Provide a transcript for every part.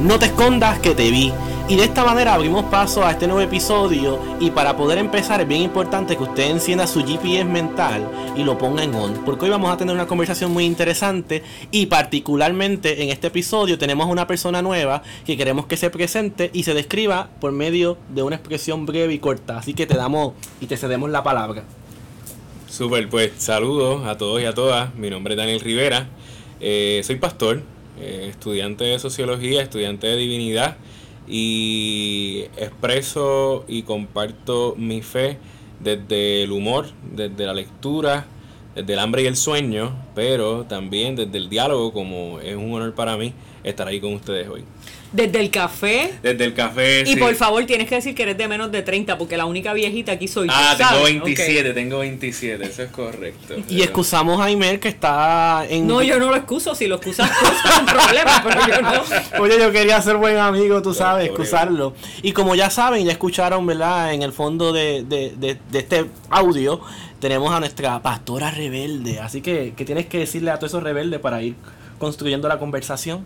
No te escondas que te vi. Y de esta manera abrimos paso a este nuevo episodio y para poder empezar es bien importante que usted encienda su GPS mental y lo ponga en on, porque hoy vamos a tener una conversación muy interesante y particularmente en este episodio tenemos una persona nueva que queremos que se presente y se describa por medio de una expresión breve y corta, así que te damos y te cedemos la palabra. Super, pues saludos a todos y a todas, mi nombre es Daniel Rivera, eh, soy pastor, eh, estudiante de sociología, estudiante de divinidad y expreso y comparto mi fe desde el humor, desde la lectura, desde el hambre y el sueño, pero también desde el diálogo, como es un honor para mí estar ahí con ustedes hoy. Desde el café. Desde el café. Y por favor, tienes que decir que eres de menos de 30, porque la única viejita aquí soy ah, yo. Ah, tengo 27, tengo 27, eso es correcto. Y excusamos a Aimer que está en. No, yo no lo excuso, si lo excusas tú, es un problema, pero yo no. Oye, yo quería ser buen amigo, tú sabes, excusarlo. Y como ya saben, ya escucharon, ¿verdad? En el fondo de, de, de, de este audio, tenemos a nuestra pastora rebelde. Así que, ¿qué tienes que decirle a todos esos rebeldes para ir construyendo la conversación?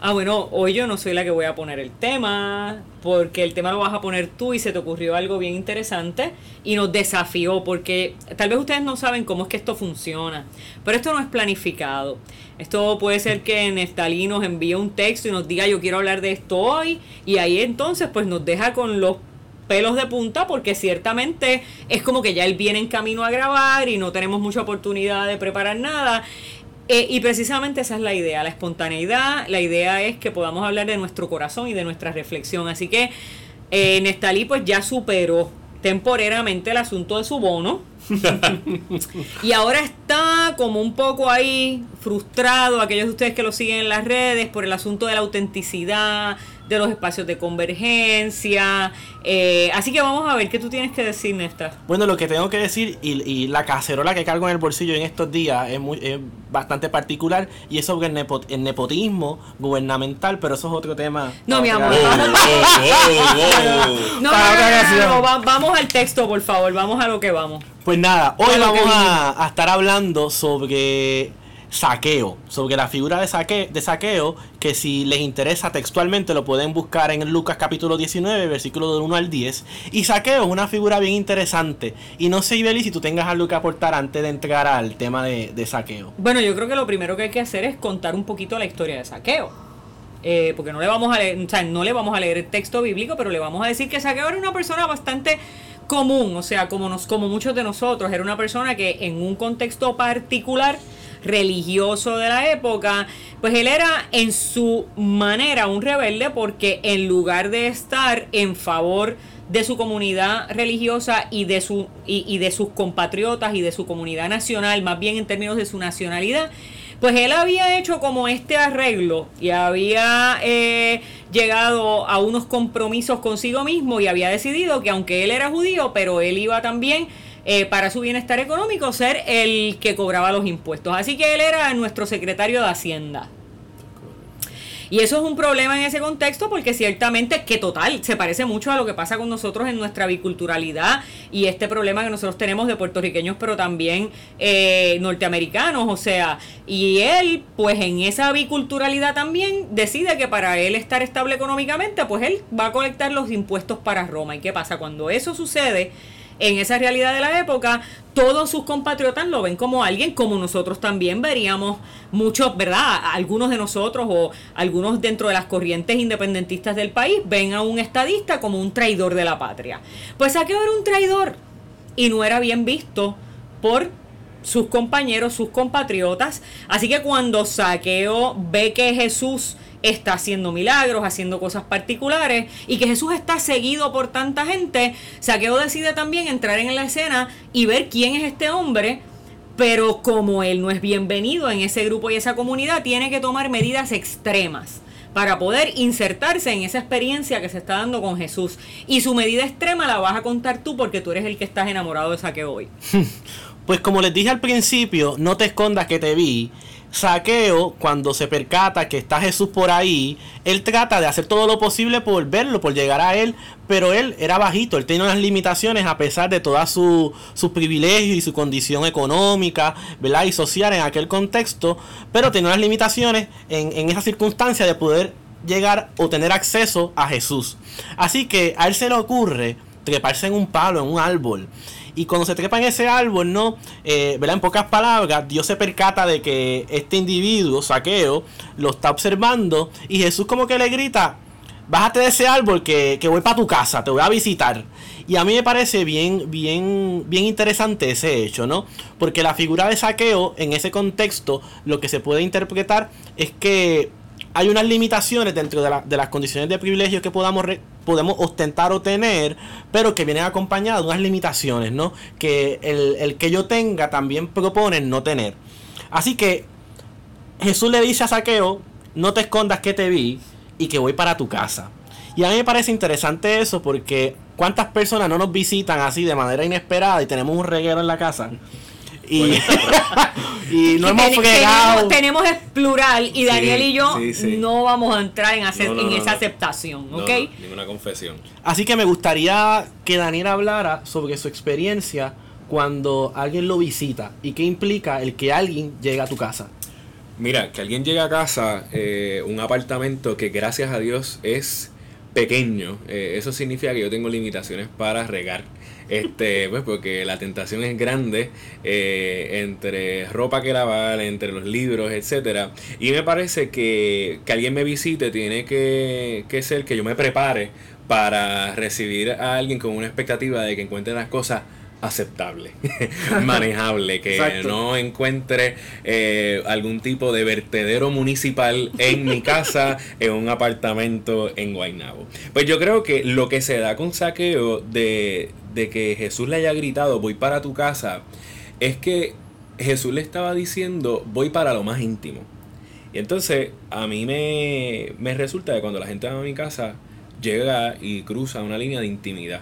Ah, bueno, hoy yo no soy la que voy a poner el tema, porque el tema lo vas a poner tú y se te ocurrió algo bien interesante y nos desafió, porque tal vez ustedes no saben cómo es que esto funciona, pero esto no es planificado. Esto puede ser que Neftalí nos envíe un texto y nos diga yo quiero hablar de esto hoy y ahí entonces pues nos deja con los pelos de punta porque ciertamente es como que ya él viene en camino a grabar y no tenemos mucha oportunidad de preparar nada eh, y precisamente esa es la idea, la espontaneidad. La idea es que podamos hablar de nuestro corazón y de nuestra reflexión. Así que eh, Nestalí pues ya superó temporeramente el asunto de su bono. y ahora está como un poco ahí frustrado, aquellos de ustedes que lo siguen en las redes, por el asunto de la autenticidad, de los espacios de convergencia. Eh, así que vamos a ver qué tú tienes que decir, Néstor. Bueno, lo que tengo que decir, y, la cacerola que cargo en el bolsillo en estos días es, muy, es bastante particular, y es sobre el, nepotismo gubernamental, pero eso es otro tema. No, mi amor. no, vamos al texto, por favor, vamos a lo que vamos. Pues nada, hoy vamos a estar hablando sobre saqueo, sobre la figura de, saque, de saqueo, que si les interesa textualmente lo pueden buscar en Lucas capítulo 19, versículo del 1 al 10. Y saqueo es una figura bien interesante. Y no sé, Ibeli, si tú tengas algo que aportar antes de entrar al tema de, saqueo. Bueno, yo creo que lo primero que hay que hacer es contar un poquito la historia de saqueo. Eh, porque no le vamos a leer, o sea, no le vamos a leer el texto bíblico, pero le vamos a decir que Saqueo era una persona bastante común, o sea, como, nos, como muchos de nosotros, era una persona que en un contexto particular religioso de la época, pues él era en su manera un rebelde porque en lugar de estar en favor de su comunidad religiosa y de, su, y, de sus compatriotas y de su comunidad nacional, más bien en términos de su nacionalidad, pues él había hecho como este arreglo y había eh, llegado a unos compromisos consigo mismo y había decidido que aunque él era judío, pero él iba también eh, para su bienestar económico ser el que cobraba los impuestos. Así que él era nuestro secretario de Hacienda. Y eso es un problema en ese contexto porque ciertamente que total se parece mucho a lo que pasa con nosotros en nuestra biculturalidad y este problema que nosotros tenemos de puertorriqueños pero también eh, norteamericanos. O sea, y él pues en esa biculturalidad también decide que para él estar estable económicamente pues él va a colectar los impuestos para Roma. ¿Y qué pasa? Cuando eso sucede en esa realidad de la época, todos sus compatriotas lo ven como alguien como nosotros también veríamos muchos, ¿verdad? Algunos de nosotros o algunos dentro de las corrientes independentistas del país ven a un estadista como un traidor de la patria. Pues Saqueo era un traidor y no era bien visto por sus compañeros, sus compatriotas. Así que cuando Saqueo ve que Jesús está haciendo milagros, haciendo cosas particulares y que Jesús está seguido por tanta gente, Saqueo decide también entrar en la escena y ver quién es este hombre, pero como él no es bienvenido en ese grupo y esa comunidad, tiene que tomar medidas extremas para poder insertarse en esa experiencia que se está dando con Jesús. Y su medida extrema la vas a contar tú porque tú eres el que estás enamorado de Saqueo hoy. Pues como les dije al principio, no te escondas que te vi. Saqueo, cuando se percata que está Jesús por ahí, él trata de hacer todo lo posible por verlo, por llegar a él, pero él era bajito, él tenía unas limitaciones a pesar de todos sus su privilegios y su condición económica, ¿verdad? Y social en aquel contexto, pero tenía unas limitaciones en, en esa circunstancia de poder llegar o tener acceso a Jesús. Así que a él se le ocurre treparse en un palo, en un árbol. Y cuando se trepa en ese árbol, ¿no? Eh, ¿verdad? En pocas palabras, Dios se percata de que este individuo, saqueo, lo está observando. Y Jesús como que le grita, bájate de ese árbol que, que voy para tu casa, te voy a visitar. Y a mí me parece bien, bien, bien interesante ese hecho, ¿no? Porque la figura de saqueo, en ese contexto, lo que se puede interpretar es que hay unas limitaciones dentro de, las condiciones de privilegio que podamos, podemos ostentar o tener, pero que vienen acompañadas de unas limitaciones, ¿no? Que el, el que yo tenga también propone no tener. Así que Jesús le dice a Saqueo, no te escondas que te vi y que voy para tu casa. Y a mí me parece interesante eso porque cuántas personas no nos visitan así de manera inesperada y tenemos un reguero en la casa. Y, y no hemos fregado. Tenemos, tenemos es plural y Daniel y yo no vamos a entrar en, hacer, en esa aceptación, ¿ok? ninguna confesión. Así que me gustaría que Daniel hablara sobre su experiencia cuando alguien lo visita y qué implica el que alguien llegue a tu casa. Mira, que alguien llegue a casa, eh, un apartamento que gracias a Dios es pequeño, eh, eso significa que yo tengo limitaciones para regar. Este, pues porque la tentación es grande eh, entre ropa que lavar, entre los libros, etcétera. Y me parece que, que alguien me visite tiene que, que ser que yo me prepare para recibir a alguien con una expectativa de que encuentre las cosas aceptable, manejable, que no encuentre eh, algún tipo de vertedero municipal en mi casa, en un apartamento en Guaynabo. Pues yo creo que lo que se da con saqueo de, de que Jesús le haya gritado, voy para tu casa, es que Jesús le estaba diciendo, voy para lo más íntimo. Y entonces a mí me, me resulta que cuando la gente va a mi casa, llega y cruza una línea de intimidad.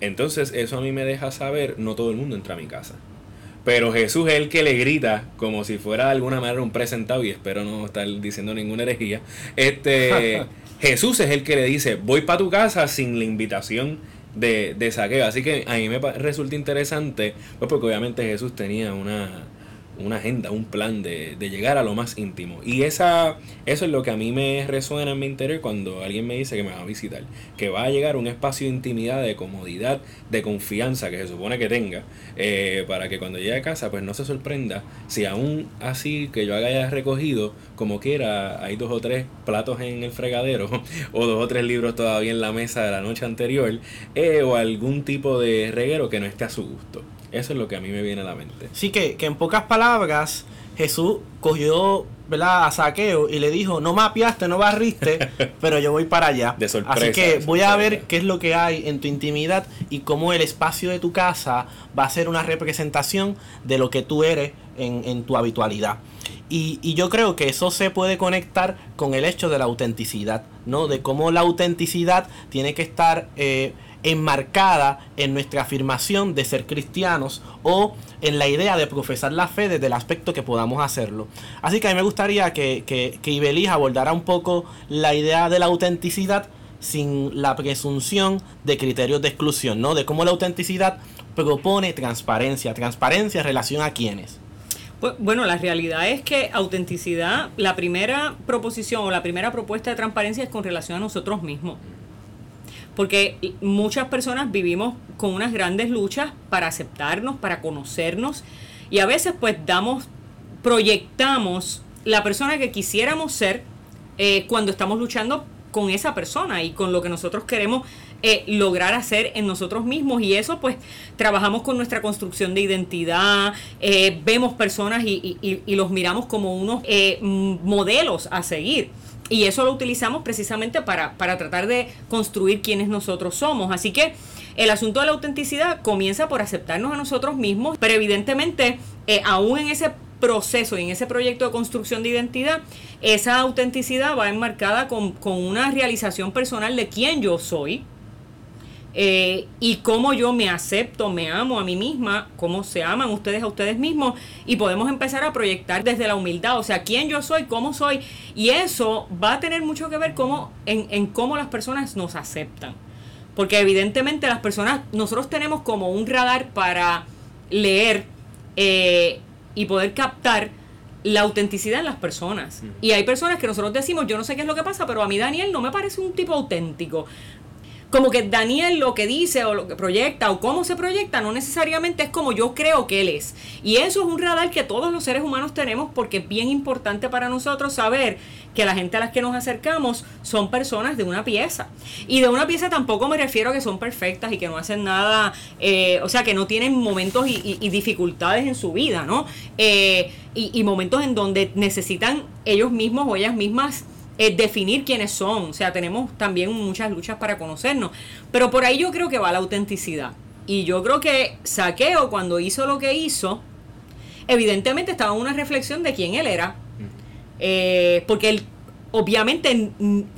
Entonces eso a mí me deja saber, no todo el mundo entra a mi casa. Pero Jesús es el que le grita, como si fuera de alguna manera un presentado, y espero no estar diciendo ninguna herejía. Este, Jesús es el que le dice, voy para tu casa sin la invitación de, de saqueo. Así que a mí me resulta interesante, pues porque obviamente Jesús tenía una, una agenda, un plan de, de, llegar a lo más íntimo. Y esa, eso es lo que a mí me resuena en mi interior cuando alguien me dice que me va a visitar. Que va a llegar un espacio de intimidad, de comodidad, de confianza que se supone que tenga. Eh, para que cuando llegue a casa pues no se sorprenda si aún así que yo haya recogido como quiera hay dos o tres platos en el fregadero o dos o tres libros todavía en la mesa de la noche anterior eh, o algún tipo de reguero que no esté a su gusto. Eso es lo que a mí me viene a la mente. Sí, que, que en pocas palabras, Jesús cogió ¿verdad? a Saqueo y le dijo, no mapeaste, no barriste, pero yo voy para allá. De sorpresa. Así que voy a ver qué es lo que hay en tu intimidad y cómo el espacio de tu casa va a ser una representación de lo que tú eres en, en tu habitualidad. Y, y, yo creo que eso se puede conectar con el hecho de la autenticidad, ¿no? De cómo la autenticidad tiene que estar... Eh, enmarcada en nuestra afirmación de ser cristianos o en la idea de profesar la fe desde el aspecto que podamos hacerlo. Así que a mí me gustaría que, que, que abordara un poco la idea de la autenticidad sin la presunción de criterios de exclusión, ¿no? De cómo la autenticidad propone transparencia, transparencia en relación a quiénes. Pues, bueno, la realidad es que autenticidad, la primera proposición o la primera propuesta de transparencia es con relación a nosotros mismos porque muchas personas vivimos con unas grandes luchas para aceptarnos, para conocernos y a veces pues damos, proyectamos la persona que quisiéramos ser eh, cuando estamos luchando con esa persona y con lo que nosotros queremos eh, lograr hacer en nosotros mismos y eso pues trabajamos con nuestra construcción de identidad, eh, vemos personas y, y, y, los miramos como unos modelos a seguir. Y eso lo utilizamos precisamente para, para tratar de construir quienes nosotros somos. Así que el asunto de la autenticidad comienza por aceptarnos a nosotros mismos, pero evidentemente, eh, aún en ese proceso y en ese proyecto de construcción de identidad, esa autenticidad va enmarcada con, con una realización personal de quién yo soy, eh, y cómo yo me acepto, me amo a mí misma, cómo se aman ustedes a ustedes mismos y podemos empezar a proyectar desde la humildad, o sea, quién yo soy, cómo soy y eso va a tener mucho que ver cómo, en, en cómo las personas nos aceptan. Porque evidentemente las personas, nosotros tenemos como un radar para leer eh, y poder captar la autenticidad en las personas. Y hay personas que nosotros decimos, yo no sé qué es lo que pasa, pero a mí Daniel no me parece un tipo auténtico como que Daniel lo que dice o lo que proyecta o cómo se proyecta no necesariamente es como yo creo que él es. Y eso es un radar que todos los seres humanos tenemos porque es bien importante para nosotros saber que la gente a las que nos acercamos son personas de una pieza. Y de una pieza tampoco me refiero a que son perfectas y que no hacen nada, eh, o sea, que no tienen momentos y, dificultades en su vida, ¿no? Eh, y, y momentos en donde necesitan ellos mismos o ellas mismas es definir quiénes son. O sea, tenemos también muchas luchas para conocernos. Pero por ahí yo creo que va la autenticidad. Y yo creo que Saqueo, cuando hizo lo que hizo, evidentemente estaba en una reflexión de quién él era. Eh, porque él obviamente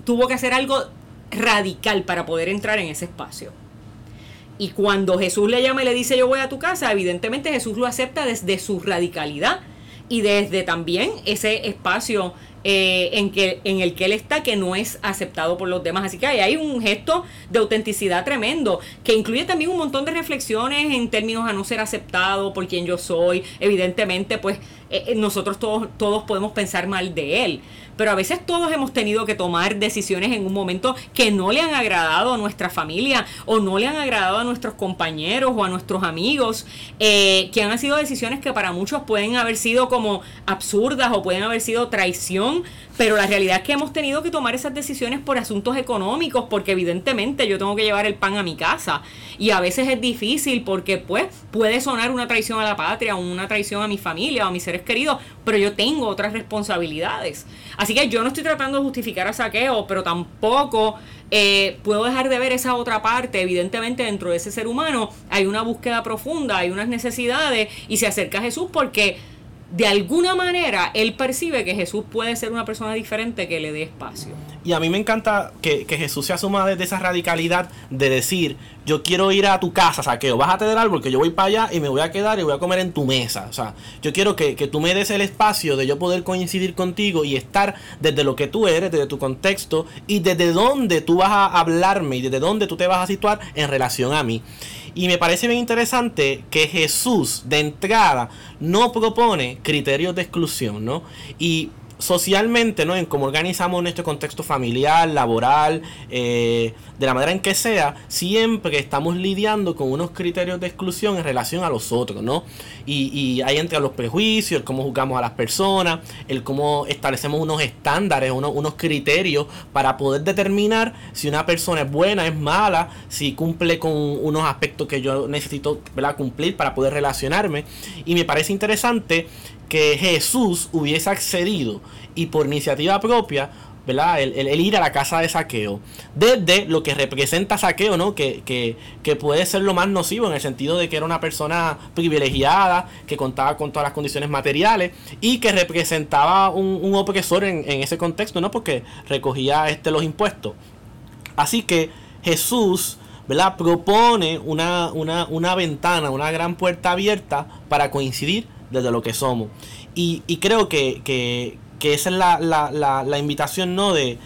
tuvo que hacer algo radical para poder entrar en ese espacio. Y cuando Jesús le llama y le dice yo voy a tu casa, evidentemente Jesús lo acepta desde su radicalidad y desde también ese espacio eh, en, que, en el que él está que no es aceptado por los demás. Así que hay un gesto de autenticidad tremendo, que incluye también un montón de reflexiones en términos a no ser aceptado por quien yo soy. Evidentemente, pues eh, eh, nosotros todos, todos podemos pensar mal de él. Pero a veces todos hemos tenido que tomar decisiones en un momento que no le han agradado a nuestra familia o no le han agradado a nuestros compañeros o a nuestros amigos, eh, que han sido decisiones que para muchos pueden haber sido como absurdas o pueden haber sido traición, pero la realidad es que hemos tenido que tomar esas decisiones por asuntos económicos, porque evidentemente yo tengo que llevar el pan a mi casa. Y a veces es difícil porque pues puede sonar una traición a la patria una traición a mi familia o a mis seres queridos, pero yo tengo otras responsabilidades. Así que yo no estoy tratando de justificar a saqueo, pero tampoco eh, puedo dejar de ver esa otra parte. Evidentemente dentro de ese ser humano hay una búsqueda profunda, hay unas necesidades y se acerca a Jesús porque de alguna manera él percibe que Jesús puede ser una persona diferente que le dé espacio. Y a mí me encanta que, Jesús se asuma desde esa radicalidad de decir, yo quiero ir a tu casa, saqueo, bájate del árbol, que yo voy para allá y me voy a quedar y voy a comer en tu mesa. O sea, yo quiero que, que tú me des el espacio de yo poder coincidir contigo y estar desde lo que tú eres, desde tu contexto y desde dónde tú vas a hablarme y desde dónde tú te vas a situar en relación a mí. Y me parece bien interesante que Jesús de entrada no propone criterios de exclusión, ¿no? Y socialmente, ¿no? En cómo organizamos nuestro contexto familiar, laboral, eh, de la manera en que sea, siempre estamos lidiando con unos criterios de exclusión en relación a los otros, ¿no? Y, y ahí entra los prejuicios, el cómo juzgamos a las personas, el cómo establecemos unos estándares, unos, unos criterios para poder determinar si una persona es buena, es mala, si cumple con unos aspectos que yo necesito ¿verdad? cumplir para poder relacionarme. Y me parece interesante que Jesús hubiese accedido y por iniciativa propia, ¿verdad? El, ir a la casa de saqueo. Desde lo que representa saqueo, ¿no? Que, que, puede ser lo más nocivo en el sentido de que era una persona privilegiada, que contaba con todas las condiciones materiales y que representaba un, un opresor en, en, ese contexto, ¿no? Porque recogía este, los impuestos. Así que Jesús, ¿verdad? Propone una, una, una ventana, una gran puerta abierta para coincidir desde lo que somos. Y, creo que, esa es la, invitación, ¿no? De,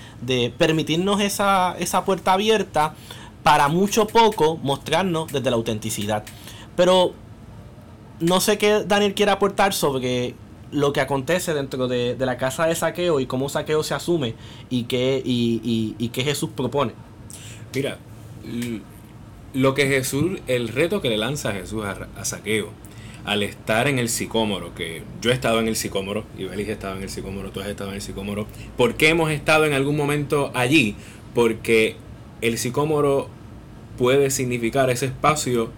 permitirnos esa, esa puerta abierta para mucho poco mostrarnos desde la autenticidad. Pero no sé qué Daniel quiere aportar sobre lo que acontece dentro de, la casa de saqueo y cómo saqueo se asume y qué, y, y, qué Jesús propone. Mira, lo que Jesús, el reto que le lanza a Jesús a saqueo al estar en el sicómoro, que yo he estado en el sicómoro, y Belis ha estado en el sicómoro, tú has estado en el sicómoro. ¿Por qué hemos estado en algún momento allí? Porque el sicómoro puede significar ese espacio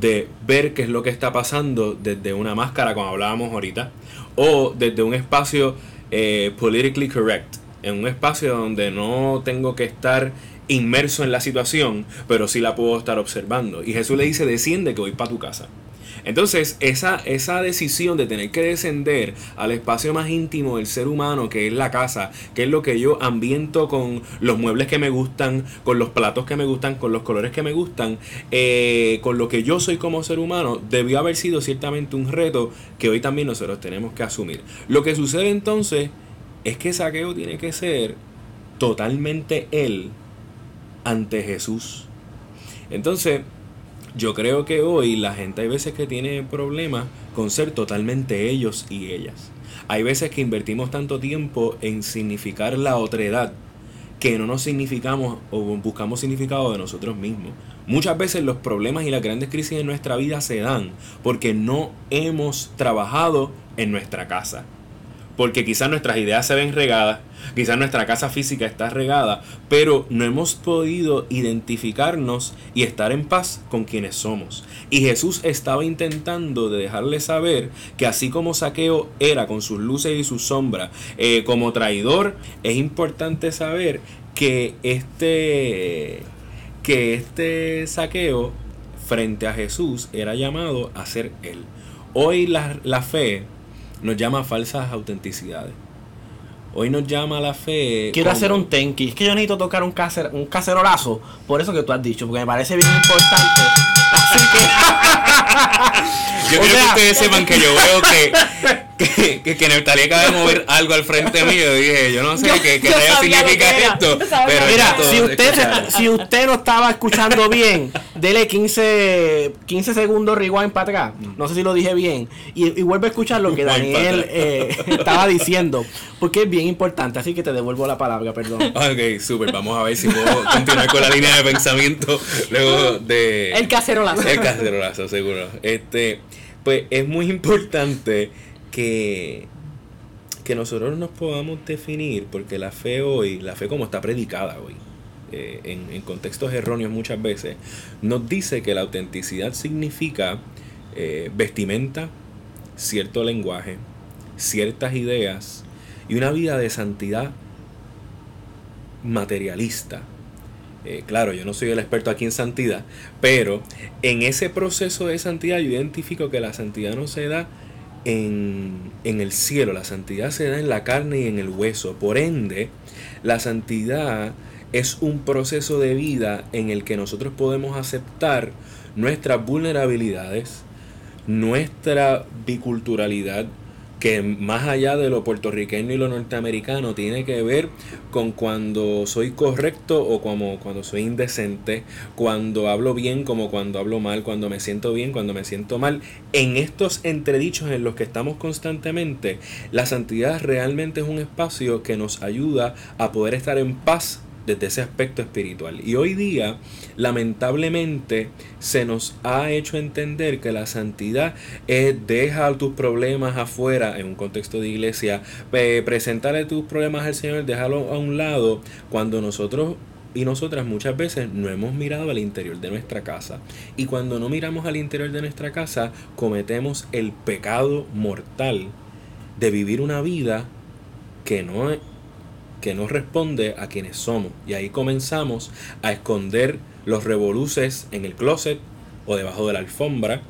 de ver qué es lo que está pasando desde una máscara, como hablábamos ahorita, o desde un espacio eh, politically correct, en un espacio donde no tengo que estar inmerso en la situación, pero sí la puedo estar observando. Y Jesús le dice, desciende que voy para tu casa. Entonces, esa, esa decisión de tener que descender al espacio más íntimo del ser humano, que es la casa, que es lo que yo ambiento con los muebles que me gustan, con los platos que me gustan, con los colores que me gustan, eh, con lo que yo soy como ser humano, debió haber sido ciertamente un reto que hoy también nosotros tenemos que asumir. Lo que sucede entonces es que Saqueo tiene que ser totalmente él ante Jesús. Entonces, yo creo que hoy la gente hay veces que tiene problemas con ser totalmente ellos y ellas. Hay veces que invertimos tanto tiempo en significar la otredad que no nos significamos o buscamos significado de nosotros mismos. Muchas veces los problemas y las grandes crisis en nuestra vida se dan porque no hemos trabajado en nuestra casa porque quizás nuestras ideas se ven regadas, quizás nuestra casa física está regada, pero no hemos podido identificarnos y estar en paz con quienes somos. Y Jesús estaba intentando de dejarle saber que así como Saqueo era con sus luces y sus sombras, eh, como traidor, es importante saber que este, que este saqueo frente a Jesús era llamado a ser él. Hoy la, la fe nos llama a falsas autenticidades. Hoy nos llama la fe. Quiero hacer un tenki. Es que yo necesito tocar un, cacer, un cacerolazo. Por eso que tú has dicho. Porque me parece bien importante. Así que. yo quiero que ustedes sepan que yo veo que que, que, que Neftalí acaba de mover algo al frente mío. Y dije, yo no sé qué, qué significa esto. Pero Mira, si usted, si usted no estaba escuchando bien, dele 15, 15 segundos rewind para atrás. No sé si lo dije bien. Y, y vuelve a escuchar lo que Daniel eh, estaba diciendo. Porque es bien importante. Así que te devuelvo la palabra, perdón. Ok, súper. Vamos a ver si puedo continuar con la línea de pensamiento luego de. El cacerolazo. El cacerolazo, seguro. Este. Pues es muy importante que, que nosotros nos podamos definir, porque la fe hoy, la fe como está predicada hoy, eh, en, contextos erróneos muchas veces, nos dice que la autenticidad significa eh, vestimenta, cierto lenguaje, ciertas ideas y una vida de santidad materialista. Eh, claro, yo no soy el experto aquí en santidad, pero en ese proceso de santidad yo identifico que la santidad no se da en, el cielo, la santidad se da en la carne y en el hueso. Por ende, la santidad es un proceso de vida en el que nosotros podemos aceptar nuestras vulnerabilidades, nuestra biculturalidad, que más allá de lo puertorriqueño y lo norteamericano tiene que ver con cuando soy correcto o como cuando soy indecente, cuando hablo bien como cuando hablo mal, cuando me siento bien, cuando me siento mal. En estos entredichos en los que estamos constantemente, la santidad realmente es un espacio que nos ayuda a poder estar en paz desde ese aspecto espiritual. Y hoy día, lamentablemente, se nos ha hecho entender que la santidad es deja tus problemas afuera, en un contexto de iglesia, presentarle tus problemas al Señor, déjalo a un lado, cuando nosotros y nosotras muchas veces no hemos mirado al interior de nuestra casa. Y cuando no miramos al interior de nuestra casa, cometemos el pecado mortal de vivir una vida que no que no responde a quienes somos. Y ahí comenzamos a esconder los revoluces en el closet o debajo de la alfombra.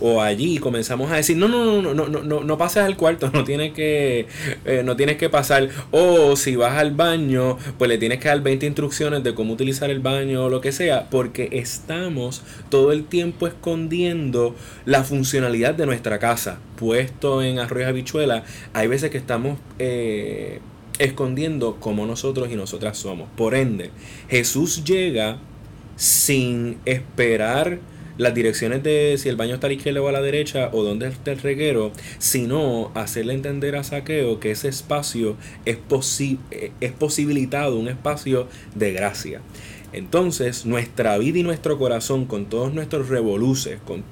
O allí comenzamos a decir, no, no, no, no, no, no, no pases al cuarto, no tienes que, eh, no tienes que pasar. O si vas al baño, pues le tienes que dar 20 instrucciones de cómo utilizar el baño o lo que sea, porque estamos todo el tiempo escondiendo la funcionalidad de nuestra casa. Puesto en arroyo habichuela, hay veces que estamos eh, escondiendo como nosotros y nosotras somos. Por ende, Jesús llega sin esperar las direcciones de si el baño está a la izquierda o a la derecha o dónde está el reguero, sino hacerle entender a Saqueo que ese espacio es, es posibilitado, un espacio de gracia. Entonces, nuestra vida y nuestro corazón, con todos nuestros revoluces, con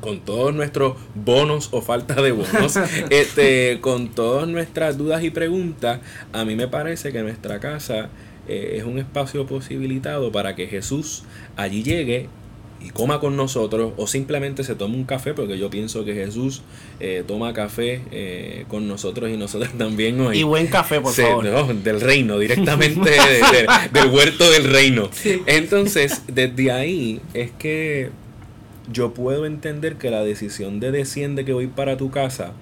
con todos nuestros bonos o falta de bonos, este, con todas nuestras dudas y preguntas, a mí me parece que nuestra casa eh, es un espacio posibilitado para que Jesús allí llegue y coma con nosotros o simplemente se tome un café porque yo pienso que Jesús eh, toma café eh, con nosotros y nosotros también hoy. Y buen café, por favor. del reino, directamente del huerto del reino. Entonces, desde ahí es que yo puedo entender que la decisión de desciende que voy para tu casa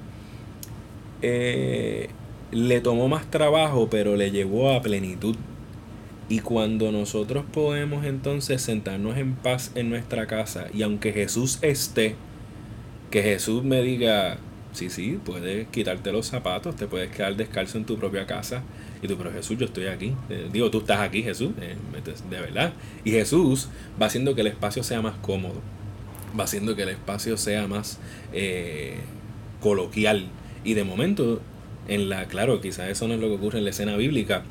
eh, le tomó más trabajo, pero le llevó a plenitud. Y cuando nosotros podemos entonces sentarnos en paz en nuestra casa, y aunque Jesús esté, que Jesús me diga, sí, sí, puedes quitarte los zapatos, te puedes quedar descalzo en tu propia casa. Y tú, pero Jesús, yo estoy aquí. Eh, digo, tú estás aquí, Jesús, eh, de verdad. Y Jesús va haciendo que el espacio sea más cómodo, va haciendo que el espacio sea más eh, coloquial. Y de momento, en la, claro, quizás eso no es lo que ocurre en la escena bíblica,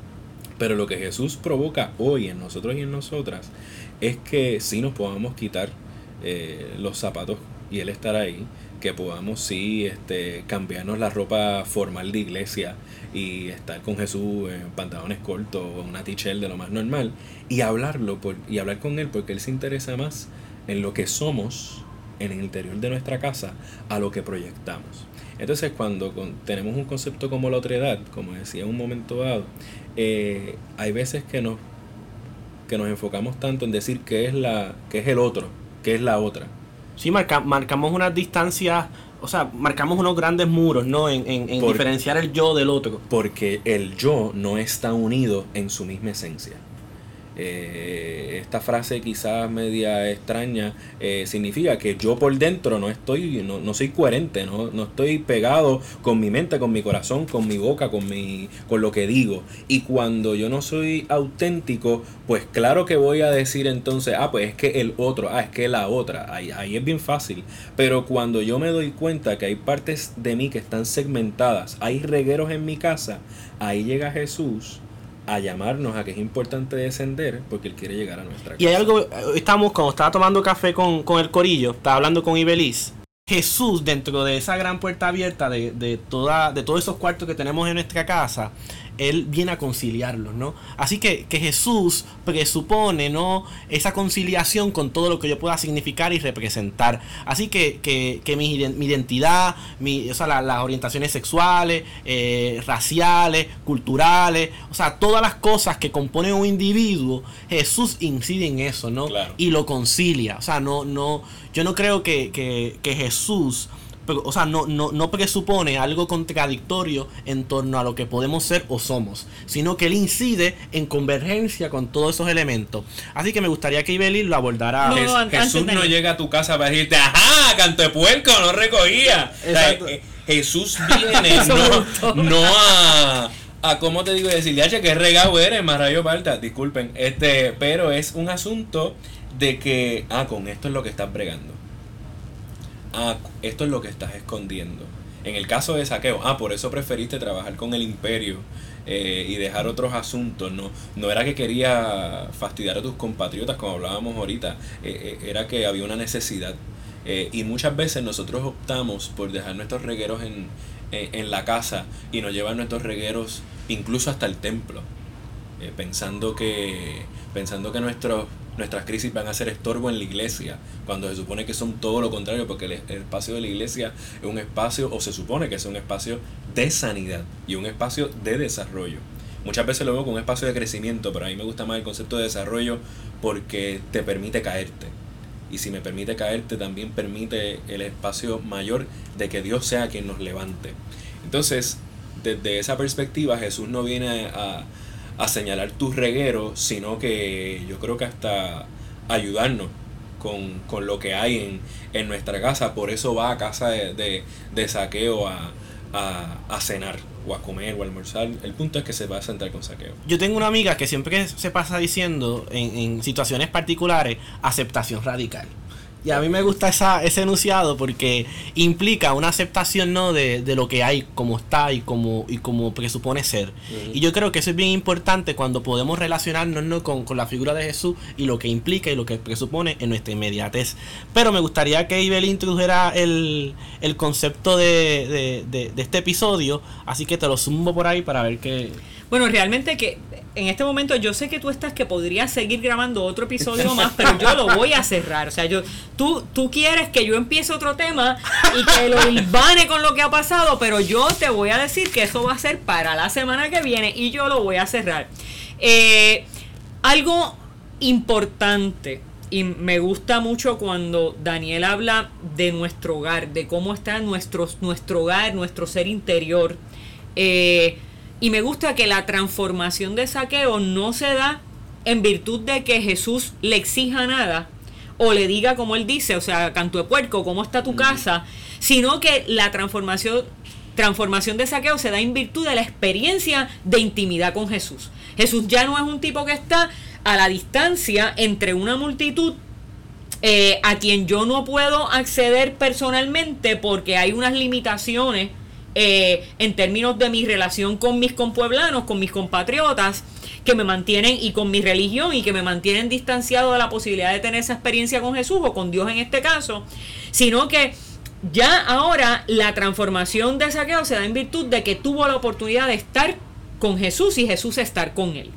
pero lo que Jesús provoca hoy en nosotros y en nosotras es que sí nos podamos quitar eh, los zapatos y Él estar ahí, que podamos sí este, cambiarnos la ropa formal de iglesia y estar con Jesús en pantalones cortos o una tichel de lo más normal y hablarlo por, y hablar con Él porque Él se interesa más en lo que somos en el interior de nuestra casa a lo que proyectamos. Entonces cuando tenemos un concepto como la otredad, como decía en un momento dado, eh, hay veces que nos, que nos enfocamos tanto en decir que es, la, que es el otro, que es la otra. Sí, marca, marcamos unas distancias, o sea, marcamos unos grandes muros, ¿no? En, en, en diferenciar el yo del otro. Porque el yo no está unido en su misma esencia. Eh, esta frase quizás media extraña eh, significa que yo por dentro no estoy, no, no soy coherente, no, no, estoy pegado con mi mente, con mi corazón, con mi boca, con, mi, con lo que digo. Y cuando yo no soy auténtico, pues claro que voy a decir entonces, ah, pues es que el otro, ah, es que la otra, ahí, ahí es bien fácil. Pero cuando yo me doy cuenta que hay partes de mí que están segmentadas, hay regueros en mi casa, ahí llega Jesús a llamarnos a que es importante descender porque él quiere llegar a nuestra casa. Y hay algo, estamos, cuando estaba tomando café con, con el corillo, estaba hablando con Ibeliz. Jesús, dentro de esa gran puerta abierta de, de, toda, de todos esos cuartos que tenemos en nuestra casa, él viene a conciliarlos, ¿no? Así que, que Jesús presupone, ¿no? Esa conciliación con todo lo que yo pueda significar y representar. Así que, que, que mi, mi, identidad, mi, o sea, la, las orientaciones sexuales, eh, raciales, culturales, o sea, todas las cosas que componen un individuo, Jesús incide en eso, ¿no? Claro. Y lo concilia. O sea, no, no, yo no creo que, que, que Jesús o sea, no, no, no presupone algo contradictorio en torno a lo que podemos ser o somos, sino que él incide en convergencia con todos esos elementos. Así que me gustaría que Ibelín lo abordara. No, Jesús no llega a tu casa para decirte, ajá, canto de puerco, no recogía. O sea, eh, Jesús viene no, no a a cómo te digo decirle, H, que regado eres, más rayo falta, disculpen, este, pero es un asunto de que, ah, con esto es lo que estás bregando ah, esto es lo que estás escondiendo. En el caso de saqueo, ah, por eso preferiste trabajar con el imperio eh, y dejar otros asuntos. No, no era que quería fastidiar a tus compatriotas, como hablábamos ahorita, eh, eh, era que había una necesidad. Y muchas veces nosotros optamos por dejar nuestros regueros en, en la casa y nos llevar nuestros regueros incluso hasta el templo, pensando que, pensando que nuestros nuestras crisis van a ser estorbo en la iglesia, cuando se supone que son todo lo contrario, porque el, espacio de la iglesia es un espacio, o se supone que es un espacio de sanidad y un espacio de desarrollo. Muchas veces lo veo como un espacio de crecimiento, pero a mí me gusta más el concepto de desarrollo porque te permite caerte. Y si me permite caerte, también permite el espacio mayor de que Dios sea quien nos levante. Entonces, desde esa perspectiva, Jesús no viene a, a señalar tus regueros, sino que yo creo que hasta ayudarnos con, con lo que hay en, en, nuestra casa. Por eso va a casa de, de, saqueo a, a, a, cenar o a comer o a almorzar. El punto es que se va a sentar con saqueo. Yo tengo una amiga que siempre se pasa diciendo en, en situaciones particulares aceptación radical. Y a mí me gusta esa, ese enunciado porque implica una aceptación ¿no? de, de lo que hay, como está y como, y como presupone ser. Uh -huh. Y yo creo que eso es bien importante cuando podemos relacionarnos ¿no? con, con, la figura de Jesús y lo que implica y lo que presupone en nuestra inmediatez. Pero me gustaría que Ibel introdujera el, el concepto de, de, de, de este episodio, así que te lo zumbo por ahí para ver qué... Bueno, realmente que en este momento yo sé que tú estás que podrías seguir grabando otro episodio más, pero yo lo voy a cerrar. O sea, yo tú, tú quieres que yo empiece otro tema y que lo ilvane con lo que ha pasado, pero yo te voy a decir que eso va a ser para la semana que viene y yo lo voy a cerrar. Eh, algo importante y me gusta mucho cuando Daniel habla de nuestro hogar, de cómo está nuestro, nuestro hogar, nuestro ser interior. Eh, y me gusta que la transformación de saqueo no se da en virtud de que Jesús le exija nada o le diga como él dice, o sea, canto de puerco, ¿cómo está tu casa? Sino que la transformación, transformación de saqueo se da en virtud de la experiencia de intimidad con Jesús. Jesús ya no es un tipo que está a la distancia entre una multitud eh, a quien yo no puedo acceder personalmente porque hay unas limitaciones eh, en términos de mi relación con mis compueblanos, con mis compatriotas, que me mantienen y con mi religión y que me mantienen distanciado de la posibilidad de tener esa experiencia con Jesús o con Dios en este caso, sino que ya ahora la transformación de saqueo se da en virtud de que tuvo la oportunidad de estar con Jesús y Jesús estar con él.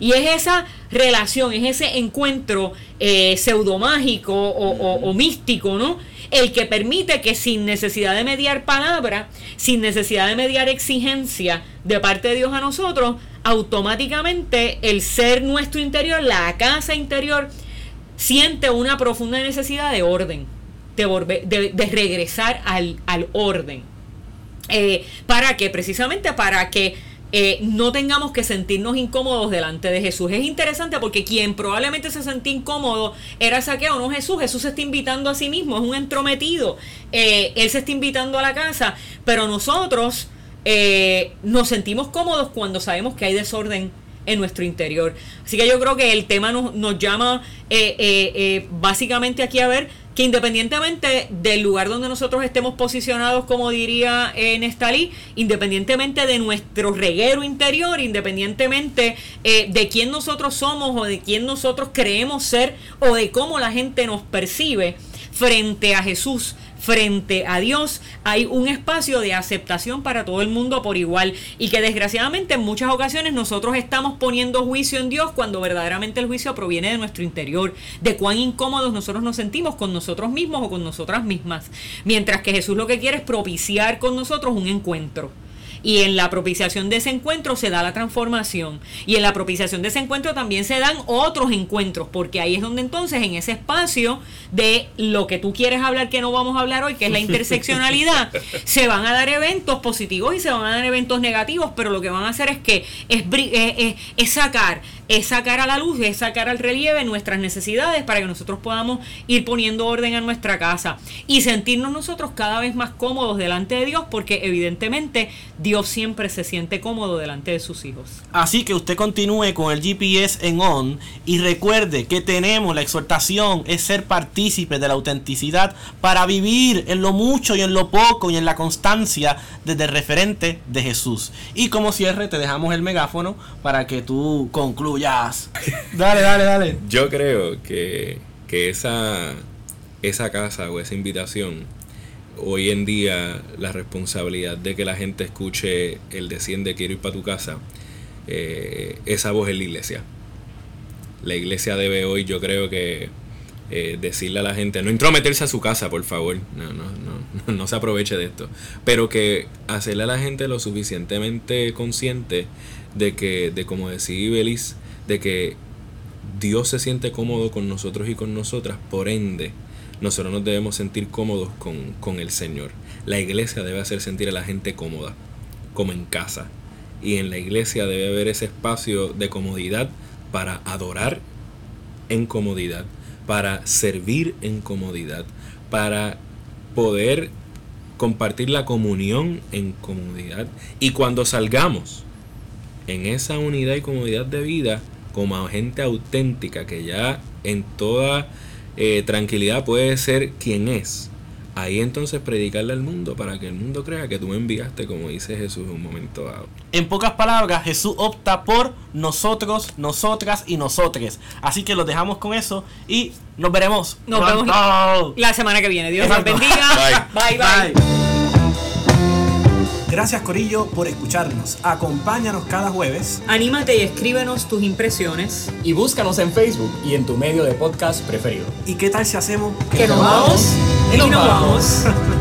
Y es esa relación, es ese encuentro eh, pseudomágico o, o, místico, ¿no? El que permite que sin necesidad de mediar palabra, sin necesidad de mediar exigencia de parte de Dios a nosotros, automáticamente el ser nuestro interior, la casa interior, siente una profunda necesidad de orden, de, regresar al, al orden. Eh, ¿Para qué? Precisamente para que eh, no tengamos que sentirnos incómodos delante de Jesús. Es interesante porque quien probablemente se sentía incómodo era Saqueo, no Jesús. Jesús se está invitando a sí mismo, es un entrometido. Eh, él se está invitando a la casa, pero nosotros eh, nos sentimos cómodos cuando sabemos que hay desorden en nuestro interior. Así que yo creo que el tema nos, llama básicamente aquí a ver que independientemente del lugar donde nosotros estemos posicionados, como diría eh, Nestalí, independientemente de nuestro reguero interior, independientemente eh, de quién nosotros somos o de quién nosotros creemos ser o de cómo la gente nos percibe frente a Jesús, frente a Dios hay un espacio de aceptación para todo el mundo por igual. Y que desgraciadamente en muchas ocasiones nosotros estamos poniendo juicio en Dios cuando verdaderamente el juicio proviene de nuestro interior, de cuán incómodos nosotros nos sentimos con nosotros mismos o con nosotras mismas, mientras que Jesús lo que quiere es propiciar con nosotros un encuentro. Y en la propiciación de ese encuentro se da la transformación. Y en la propiciación de ese encuentro también se dan otros encuentros, porque ahí es donde entonces en ese espacio de lo que tú quieres hablar, que no vamos a hablar hoy, que es la interseccionalidad, se van a dar eventos positivos y se van a dar eventos negativos, pero lo que van a hacer es que es, es, es sacar es sacar a la luz, es sacar al relieve nuestras necesidades para que nosotros podamos ir poniendo orden a nuestra casa y sentirnos nosotros cada vez más cómodos delante de Dios porque evidentemente Dios siempre se siente cómodo delante de sus hijos. Así que usted continúe con el GPS en on y recuerde que tenemos la exhortación es ser partícipe de la autenticidad para vivir en lo mucho y en lo poco y en la constancia desde el referente de Jesús. Y como cierre te dejamos el megáfono para que tú concluyas Dale, dale, dale. Yo creo que, esa, esa casa o esa invitación, hoy en día la responsabilidad de que la gente escuche el desciende quiero ir para tu casa, eh, esa voz es la iglesia. La iglesia debe hoy, yo creo que eh, decirle a la gente, no intrometerse a su casa, por favor, no, no, no, no se aproveche de esto, pero que hacerle a la gente lo suficientemente consciente de que, de como decía Belis, de que Dios se siente cómodo con nosotros y con nosotras, por ende, nosotros nos debemos sentir cómodos con, el Señor. La iglesia debe hacer sentir a la gente cómoda, como en casa. Y en la iglesia debe haber ese espacio de comodidad para adorar en comodidad, para servir en comodidad, para poder compartir la comunión en comodidad. Y cuando salgamos en esa unidad y comodidad de vida, como gente auténtica que ya en toda eh, tranquilidad puede ser quien es. Ahí entonces predicarle al mundo para que el mundo crea que tú me enviaste, como dice Jesús en un momento dado. En pocas palabras, Jesús opta por nosotros, nosotras y nosotres. Así que los dejamos con eso y nos veremos. Nos vemos la semana que viene. Dios los bendiga. bye. bye. bye. Gracias Corillo por escucharnos. Acompáñanos cada jueves. Anímate y escríbenos tus impresiones. Y búscanos en Facebook y en tu medio de podcast preferido. ¿Y qué tal si hacemos que, nos vamos y nos vamos?